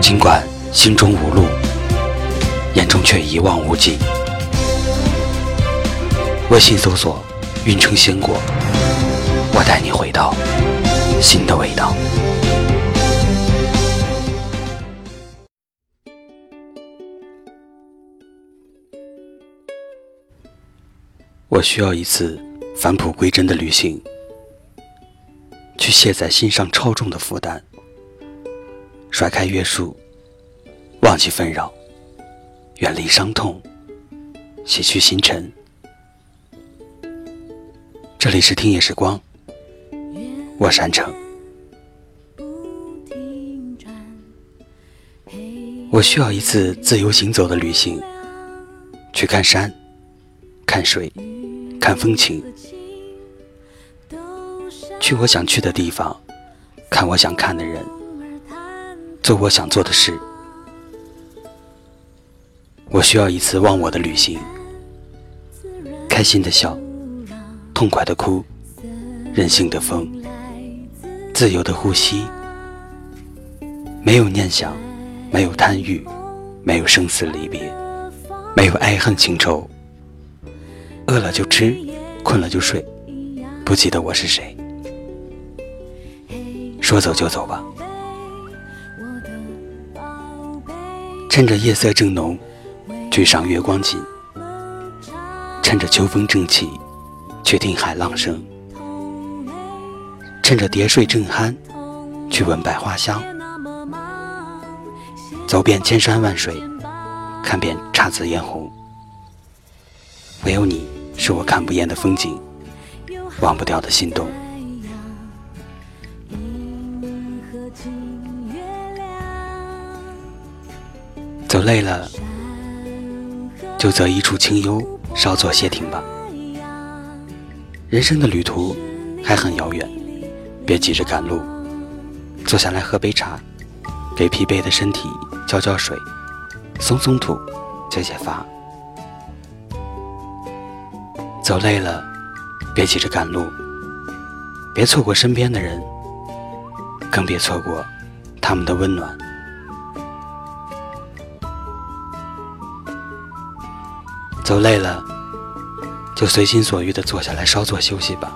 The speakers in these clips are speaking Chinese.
尽管心中无路，眼中却一望无际。微信搜索“运城鲜果”，我带你回到新的味道。我需要一次返璞归真的旅行，去卸载心上超重的负担。甩开约束，忘记纷扰，远离伤痛，洗去星辰。这里是听夜时光，我山城。我需要一次自由行走的旅行，去看山，看水，看风情，去我想去的地方，看我想看的人。做我想做的事，我需要一次忘我的旅行，开心的笑，痛快的哭，任性的疯，自由的呼吸，没有念想，没有贪欲，没有生死离别，没有爱恨情仇，饿了就吃，困了就睡，不记得我是谁，说走就走吧。趁着夜色正浓，去赏月光景；趁着秋风正起，去听海浪声；趁着蝶睡正酣，去闻百花香。走遍千山万水，看遍姹紫嫣红。唯有你是我看不厌的风景，忘不掉的心动。走累了，就择一处清幽，稍作歇停吧。人生的旅途还很遥远，别急着赶路，坐下来喝杯茶，给疲惫的身体浇浇水，松松土，解解乏。走累了，别急着赶路，别错过身边的人，更别错过他们的温暖。走累了，就随心所欲地坐下来稍作休息吧。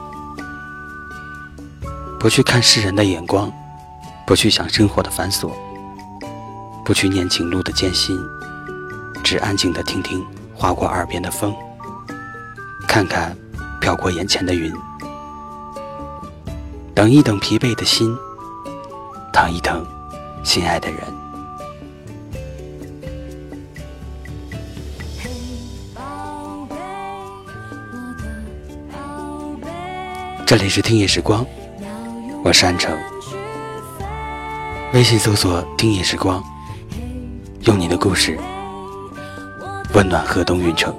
不去看世人的眼光，不去想生活的繁琐，不去念情路的艰辛，只安静地听听划过耳边的风，看看飘过眼前的云，等一等疲惫的心，疼一疼心爱的人。这里是听夜时光，我是安城。微信搜索“听夜时光”，用你的故事温暖河东运城。